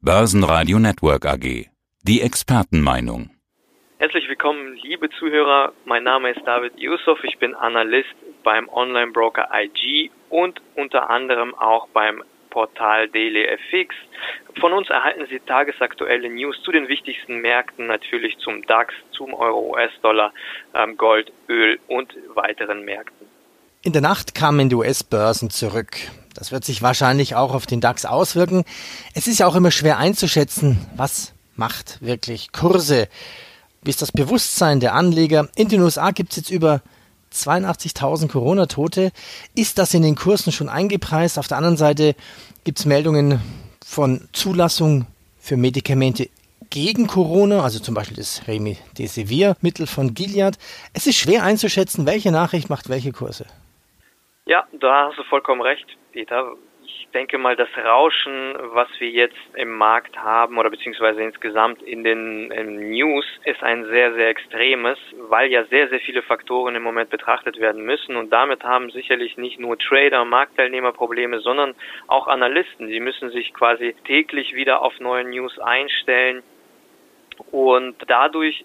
Börsenradio Network AG. Die Expertenmeinung. Herzlich willkommen, liebe Zuhörer. Mein Name ist David Yusuf. Ich bin Analyst beim Online-Broker IG und unter anderem auch beim Portal DailyFX. Von uns erhalten Sie tagesaktuelle News zu den wichtigsten Märkten, natürlich zum DAX, zum Euro, US-Dollar, ähm, Gold, Öl und weiteren Märkten. In der Nacht kamen die US-Börsen zurück. Das wird sich wahrscheinlich auch auf den DAX auswirken. Es ist ja auch immer schwer einzuschätzen, was macht wirklich Kurse. Wie ist das Bewusstsein der Anleger? In den USA gibt es jetzt über 82.000 Corona-Tote. Ist das in den Kursen schon eingepreist? Auf der anderen Seite gibt es Meldungen von Zulassung für Medikamente gegen Corona, also zum Beispiel das Remdesivir-Mittel von Gilead. Es ist schwer einzuschätzen, welche Nachricht macht welche Kurse. Ja, da hast du vollkommen recht, Peter. Ich denke mal, das Rauschen, was wir jetzt im Markt haben oder beziehungsweise insgesamt in den in News, ist ein sehr, sehr extremes, weil ja sehr, sehr viele Faktoren im Moment betrachtet werden müssen und damit haben sicherlich nicht nur Trader, Marktteilnehmer Probleme, sondern auch Analysten. Sie müssen sich quasi täglich wieder auf neue News einstellen und dadurch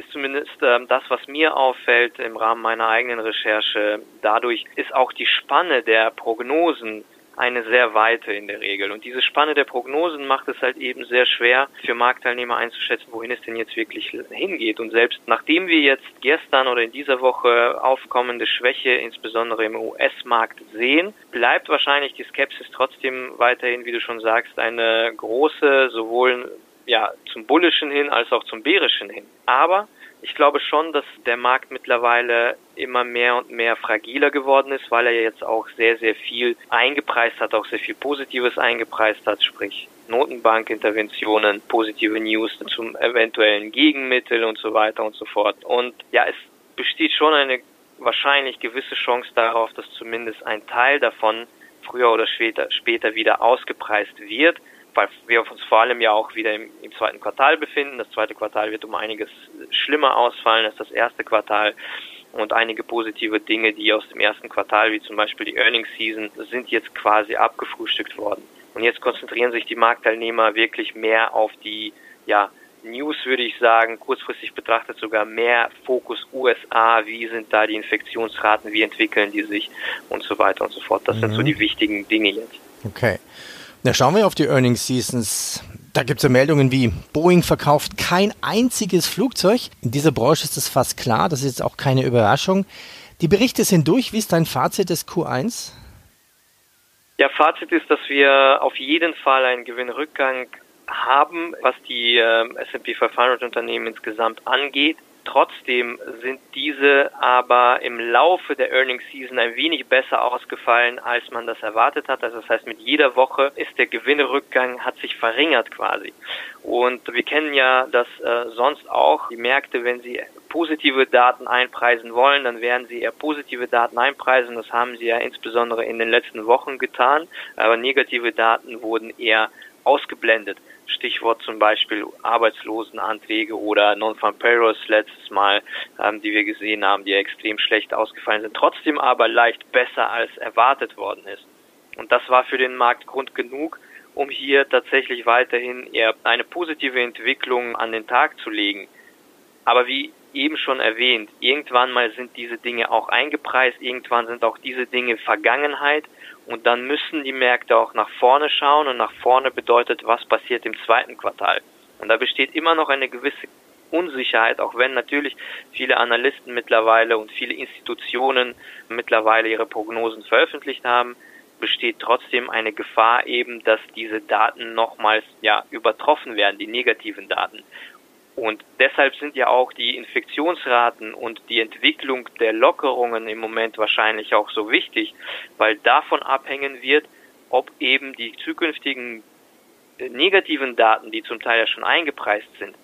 ist zumindest ähm, das, was mir auffällt im Rahmen meiner eigenen Recherche. Dadurch ist auch die Spanne der Prognosen eine sehr weite in der Regel. Und diese Spanne der Prognosen macht es halt eben sehr schwer für Marktteilnehmer einzuschätzen, wohin es denn jetzt wirklich hingeht. Und selbst nachdem wir jetzt gestern oder in dieser Woche aufkommende Schwäche, insbesondere im US-Markt sehen, bleibt wahrscheinlich die Skepsis trotzdem weiterhin, wie du schon sagst, eine große, sowohl ja, zum Bullischen hin als auch zum Bärischen hin. Aber ich glaube schon, dass der Markt mittlerweile immer mehr und mehr fragiler geworden ist, weil er jetzt auch sehr, sehr viel eingepreist hat, auch sehr viel Positives eingepreist hat, sprich Notenbankinterventionen, positive News zum eventuellen Gegenmittel und so weiter und so fort. Und ja, es besteht schon eine wahrscheinlich gewisse Chance darauf, dass zumindest ein Teil davon früher oder später, später wieder ausgepreist wird weil wir uns vor allem ja auch wieder im, im, zweiten Quartal befinden. Das zweite Quartal wird um einiges schlimmer ausfallen als das erste Quartal. Und einige positive Dinge, die aus dem ersten Quartal, wie zum Beispiel die Earnings Season, sind jetzt quasi abgefrühstückt worden. Und jetzt konzentrieren sich die Marktteilnehmer wirklich mehr auf die, ja, News würde ich sagen, kurzfristig betrachtet sogar mehr Fokus USA, wie sind da die Infektionsraten, wie entwickeln die sich und so weiter und so fort. Das mhm. sind so mhm. die wichtigen Dinge jetzt. Okay. Na, schauen wir auf die Earnings Seasons. Da gibt es ja Meldungen wie Boeing verkauft kein einziges Flugzeug. In dieser Branche ist das fast klar, das ist jetzt auch keine Überraschung. Die Berichte sind durch. Wie ist dein Fazit des Q1? Ja, Fazit ist, dass wir auf jeden Fall einen Gewinnrückgang haben, was die äh, S&P 500 Unternehmen insgesamt angeht. Trotzdem sind diese aber im Laufe der Earnings Season ein wenig besser ausgefallen, als man das erwartet hat. Also das heißt, mit jeder Woche ist der Gewinnerückgang hat sich verringert quasi. Und wir kennen ja das äh, sonst auch. Die Märkte, wenn sie positive Daten einpreisen wollen, dann werden sie eher positive Daten einpreisen. Das haben sie ja insbesondere in den letzten Wochen getan. Aber negative Daten wurden eher ausgeblendet. Stichwort zum Beispiel Arbeitslosenanträge oder Non-Farm Payrolls letztes Mal, ähm, die wir gesehen haben, die extrem schlecht ausgefallen sind, trotzdem aber leicht besser als erwartet worden ist. Und das war für den Markt Grund genug, um hier tatsächlich weiterhin eher eine positive Entwicklung an den Tag zu legen. Aber wie eben schon erwähnt, irgendwann mal sind diese Dinge auch eingepreist, irgendwann sind auch diese Dinge Vergangenheit und dann müssen die Märkte auch nach vorne schauen und nach vorne bedeutet, was passiert im zweiten Quartal. Und da besteht immer noch eine gewisse Unsicherheit, auch wenn natürlich viele Analysten mittlerweile und viele Institutionen mittlerweile ihre Prognosen veröffentlicht haben, besteht trotzdem eine Gefahr eben, dass diese Daten nochmals ja übertroffen werden, die negativen Daten. Und deshalb sind ja auch die Infektionsraten und die Entwicklung der Lockerungen im Moment wahrscheinlich auch so wichtig, weil davon abhängen wird, ob eben die zukünftigen äh, negativen Daten, die zum Teil ja schon eingepreist sind,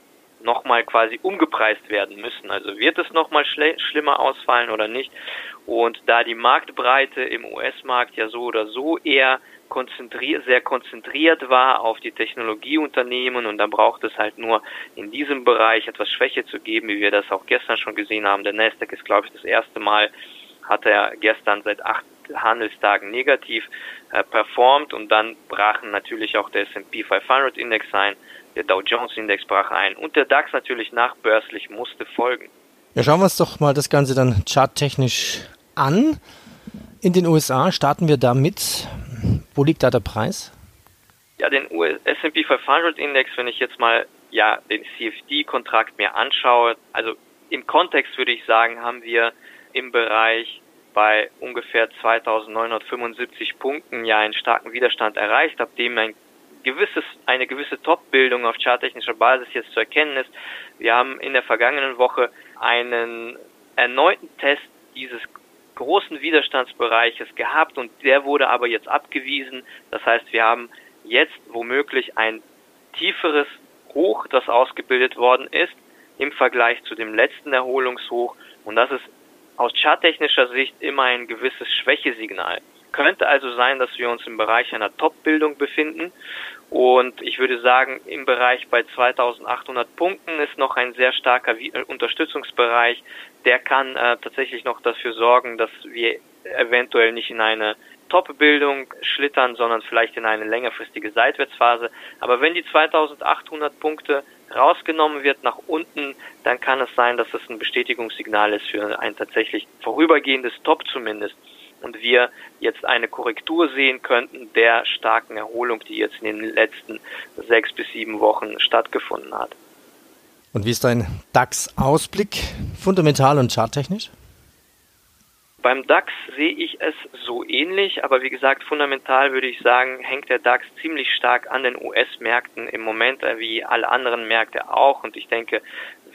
nochmal quasi umgepreist werden müssen. Also wird es nochmal schlimmer ausfallen oder nicht? Und da die Marktbreite im US-Markt ja so oder so eher konzentriert, sehr konzentriert war auf die Technologieunternehmen und dann braucht es halt nur in diesem Bereich etwas Schwäche zu geben, wie wir das auch gestern schon gesehen haben. Der Nasdaq ist, glaube ich, das erste Mal, hat er gestern seit acht Handelstagen negativ äh, performt und dann brachen natürlich auch der S&P 500 Index ein, der Dow Jones Index brach ein und der DAX natürlich nachbörslich musste folgen. Ja, schauen wir uns doch mal das Ganze dann charttechnisch an. In den USA starten wir damit. Wo liegt da der Preis? Ja, den S&P 500 Index, wenn ich jetzt mal ja den CFD-Kontrakt mir anschaue, also im Kontext würde ich sagen, haben wir im Bereich bei ungefähr 2975 Punkten ja einen starken Widerstand erreicht, ab dem ein gewisses, eine gewisse Top-Bildung auf charttechnischer Basis jetzt zu erkennen ist. Wir haben in der vergangenen Woche einen erneuten Test dieses großen Widerstandsbereiches gehabt und der wurde aber jetzt abgewiesen. Das heißt, wir haben jetzt womöglich ein tieferes Hoch, das ausgebildet worden ist im Vergleich zu dem letzten Erholungshoch und das ist aus charttechnischer Sicht immer ein gewisses Schwächesignal. Könnte also sein, dass wir uns im Bereich einer Top-Bildung befinden und ich würde sagen, im Bereich bei 2800 Punkten ist noch ein sehr starker Unterstützungsbereich. Der kann äh, tatsächlich noch dafür sorgen, dass wir eventuell nicht in eine Top-Bildung schlittern, sondern vielleicht in eine längerfristige Seitwärtsphase. Aber wenn die 2800 Punkte rausgenommen wird nach unten, dann kann es sein, dass es ein Bestätigungssignal ist für ein tatsächlich vorübergehendes Top zumindest. Und wir jetzt eine Korrektur sehen könnten der starken Erholung, die jetzt in den letzten sechs bis sieben Wochen stattgefunden hat. Und wie ist dein DAX-Ausblick, fundamental und charttechnisch? Beim DAX sehe ich es so ähnlich, aber wie gesagt, fundamental würde ich sagen, hängt der DAX ziemlich stark an den US-Märkten im Moment, äh, wie alle anderen Märkte auch. Und ich denke,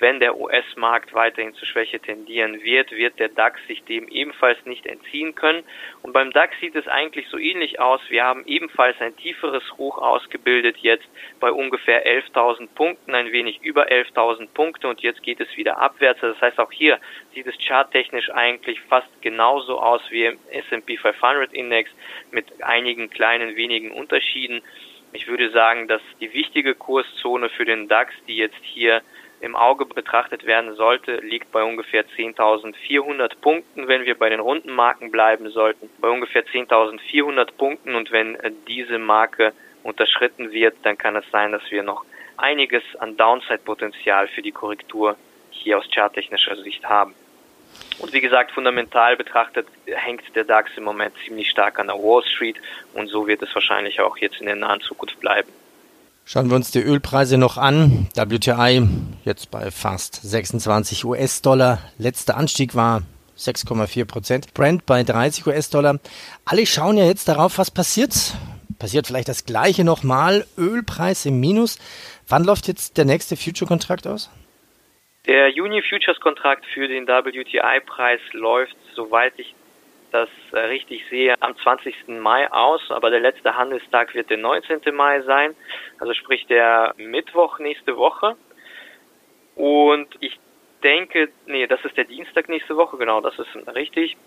wenn der US-Markt weiterhin zur Schwäche tendieren wird, wird der DAX sich dem ebenfalls nicht entziehen können. Und beim DAX sieht es eigentlich so ähnlich aus. Wir haben ebenfalls ein tieferes Hoch ausgebildet, jetzt bei ungefähr 11.000 Punkten, ein wenig über 11.000 Punkte und jetzt geht es wieder abwärts. Das heißt, auch hier sieht es charttechnisch eigentlich fast genauso aus wie im S&P 500 Index mit einigen kleinen wenigen Unterschieden. Ich würde sagen, dass die wichtige Kurszone für den DAX, die jetzt hier im Auge betrachtet werden sollte, liegt bei ungefähr 10.400 Punkten, wenn wir bei den runden Marken bleiben sollten, bei ungefähr 10.400 Punkten und wenn äh, diese Marke unterschritten wird, dann kann es sein, dass wir noch einiges an Downside-Potenzial für die Korrektur hier aus charttechnischer Sicht haben. Und wie gesagt, fundamental betrachtet hängt der DAX im Moment ziemlich stark an der Wall Street und so wird es wahrscheinlich auch jetzt in der nahen Zukunft bleiben. Schauen wir uns die Ölpreise noch an. WTI jetzt bei fast 26 US-Dollar. Letzter Anstieg war 6,4 Prozent. Brent bei 30 US-Dollar. Alle schauen ja jetzt darauf, was passiert. Passiert vielleicht das gleiche nochmal. Ölpreis im Minus. Wann läuft jetzt der nächste Future-Kontrakt aus? Der Juni Futures Kontrakt für den WTI-Preis läuft, soweit ich das äh, richtig sehe, am 20. Mai aus, aber der letzte Handelstag wird der 19. Mai sein, also sprich der Mittwoch nächste Woche. Und ich denke, nee, das ist der Dienstag nächste Woche, genau, das ist richtig.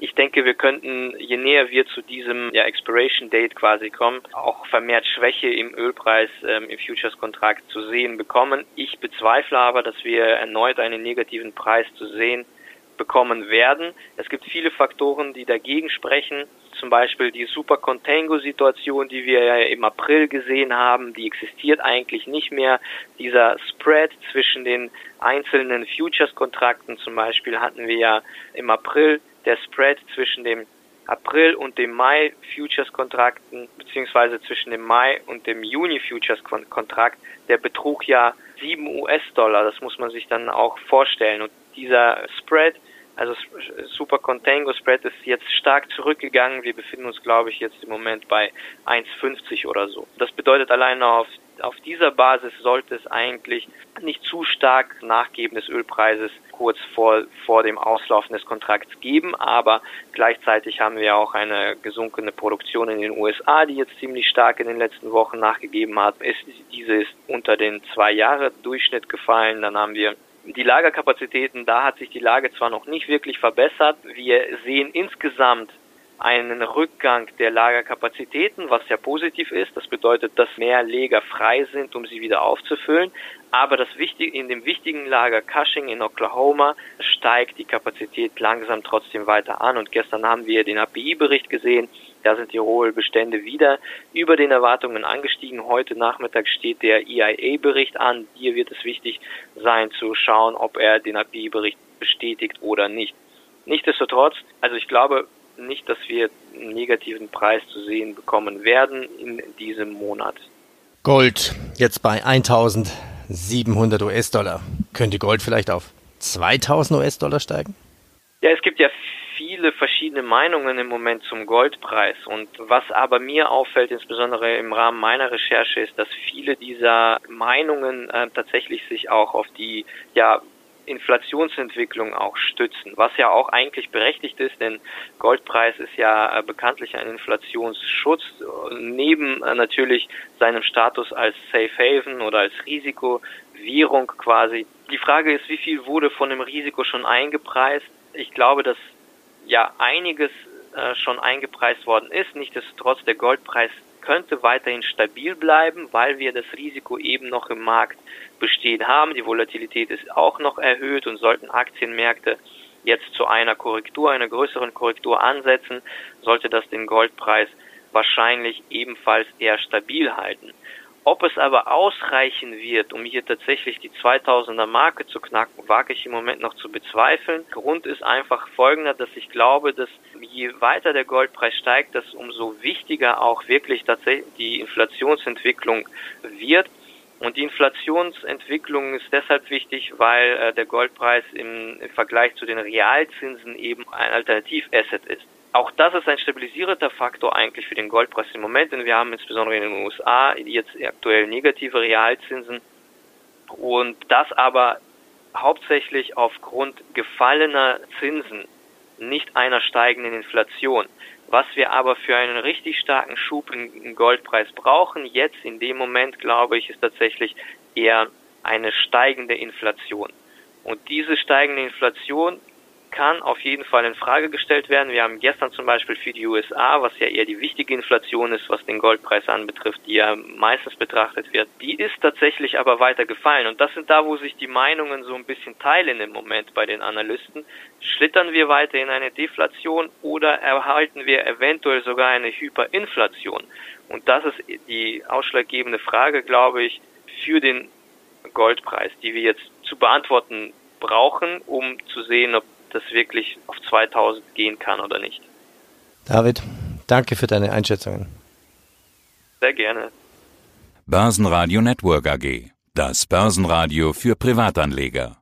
Ich denke, wir könnten, je näher wir zu diesem ja, Expiration Date quasi kommen, auch vermehrt Schwäche im Ölpreis ähm, im Futures-Kontrakt zu sehen bekommen. Ich bezweifle aber, dass wir erneut einen negativen Preis zu sehen bekommen werden. Es gibt viele Faktoren, die dagegen sprechen. Zum Beispiel die Super Contango-Situation, die wir ja im April gesehen haben, die existiert eigentlich nicht mehr. Dieser Spread zwischen den einzelnen Futures-Kontrakten zum Beispiel hatten wir ja im April. Der Spread zwischen dem April und dem Mai Futures Kontrakten beziehungsweise zwischen dem Mai und dem Juni Futures Kontrakt, der betrug ja 7 US-Dollar. Das muss man sich dann auch vorstellen. Und dieser Spread, also Super Contango Spread ist jetzt stark zurückgegangen. Wir befinden uns, glaube ich, jetzt im Moment bei 1,50 oder so. Das bedeutet allein auf auf dieser Basis sollte es eigentlich nicht zu stark Nachgeben des Ölpreises kurz vor, vor dem Auslaufen des Kontrakts geben, aber gleichzeitig haben wir auch eine gesunkene Produktion in den USA, die jetzt ziemlich stark in den letzten Wochen nachgegeben hat. Ist, diese ist unter den zwei Jahre Durchschnitt gefallen. Dann haben wir die Lagerkapazitäten, da hat sich die Lage zwar noch nicht wirklich verbessert. Wir sehen insgesamt einen Rückgang der Lagerkapazitäten, was ja positiv ist. Das bedeutet, dass mehr Lager frei sind, um sie wieder aufzufüllen. Aber das Wichtige, in dem wichtigen Lager Cushing in Oklahoma steigt die Kapazität langsam trotzdem weiter an. Und gestern haben wir den API-Bericht gesehen. Da sind die Rohölbestände wieder über den Erwartungen angestiegen. Heute Nachmittag steht der EIA-Bericht an. Hier wird es wichtig sein zu schauen, ob er den API-Bericht bestätigt oder nicht. Nichtsdestotrotz, also ich glaube, nicht, dass wir einen negativen Preis zu sehen bekommen werden in diesem Monat. Gold jetzt bei 1700 US-Dollar. Könnte Gold vielleicht auf 2000 US-Dollar steigen? Ja, es gibt ja viele verschiedene Meinungen im Moment zum Goldpreis. Und was aber mir auffällt, insbesondere im Rahmen meiner Recherche, ist, dass viele dieser Meinungen äh, tatsächlich sich auch auf die ja, Inflationsentwicklung auch stützen, was ja auch eigentlich berechtigt ist, denn Goldpreis ist ja äh, bekanntlich ein Inflationsschutz, neben äh, natürlich seinem Status als Safe Haven oder als Risikowährung quasi. Die Frage ist, wie viel wurde von dem Risiko schon eingepreist? Ich glaube, dass ja einiges äh, schon eingepreist worden ist. Nichtsdestotrotz der Goldpreis könnte weiterhin stabil bleiben, weil wir das Risiko eben noch im Markt bestehen haben. Die Volatilität ist auch noch erhöht und sollten Aktienmärkte jetzt zu einer Korrektur, einer größeren Korrektur ansetzen, sollte das den Goldpreis wahrscheinlich ebenfalls eher stabil halten. Ob es aber ausreichen wird, um hier tatsächlich die 2000er Marke zu knacken, wage ich im Moment noch zu bezweifeln. Grund ist einfach folgender, dass ich glaube, dass je weiter der Goldpreis steigt, dass umso wichtiger auch wirklich tatsächlich die Inflationsentwicklung wird. Und die Inflationsentwicklung ist deshalb wichtig, weil äh, der Goldpreis im, im Vergleich zu den Realzinsen eben ein Alternativasset ist. Auch das ist ein stabilisierender Faktor eigentlich für den Goldpreis im Moment, denn wir haben insbesondere in den USA jetzt aktuell negative Realzinsen und das aber hauptsächlich aufgrund gefallener Zinsen, nicht einer steigenden Inflation. Was wir aber für einen richtig starken Schub im Goldpreis brauchen, jetzt in dem Moment, glaube ich, ist tatsächlich eher eine steigende Inflation. Und diese steigende Inflation kann auf jeden Fall in Frage gestellt werden. Wir haben gestern zum Beispiel für die USA, was ja eher die wichtige Inflation ist, was den Goldpreis anbetrifft, die ja meistens betrachtet wird, die ist tatsächlich aber weiter gefallen. Und das sind da, wo sich die Meinungen so ein bisschen teilen im Moment bei den Analysten. Schlittern wir weiter in eine Deflation oder erhalten wir eventuell sogar eine Hyperinflation? Und das ist die ausschlaggebende Frage, glaube ich, für den Goldpreis, die wir jetzt zu beantworten brauchen, um zu sehen, ob das wirklich auf 2000 gehen kann oder nicht. David, danke für deine Einschätzungen. Sehr gerne. Börsenradio Network AG. Das Börsenradio für Privatanleger.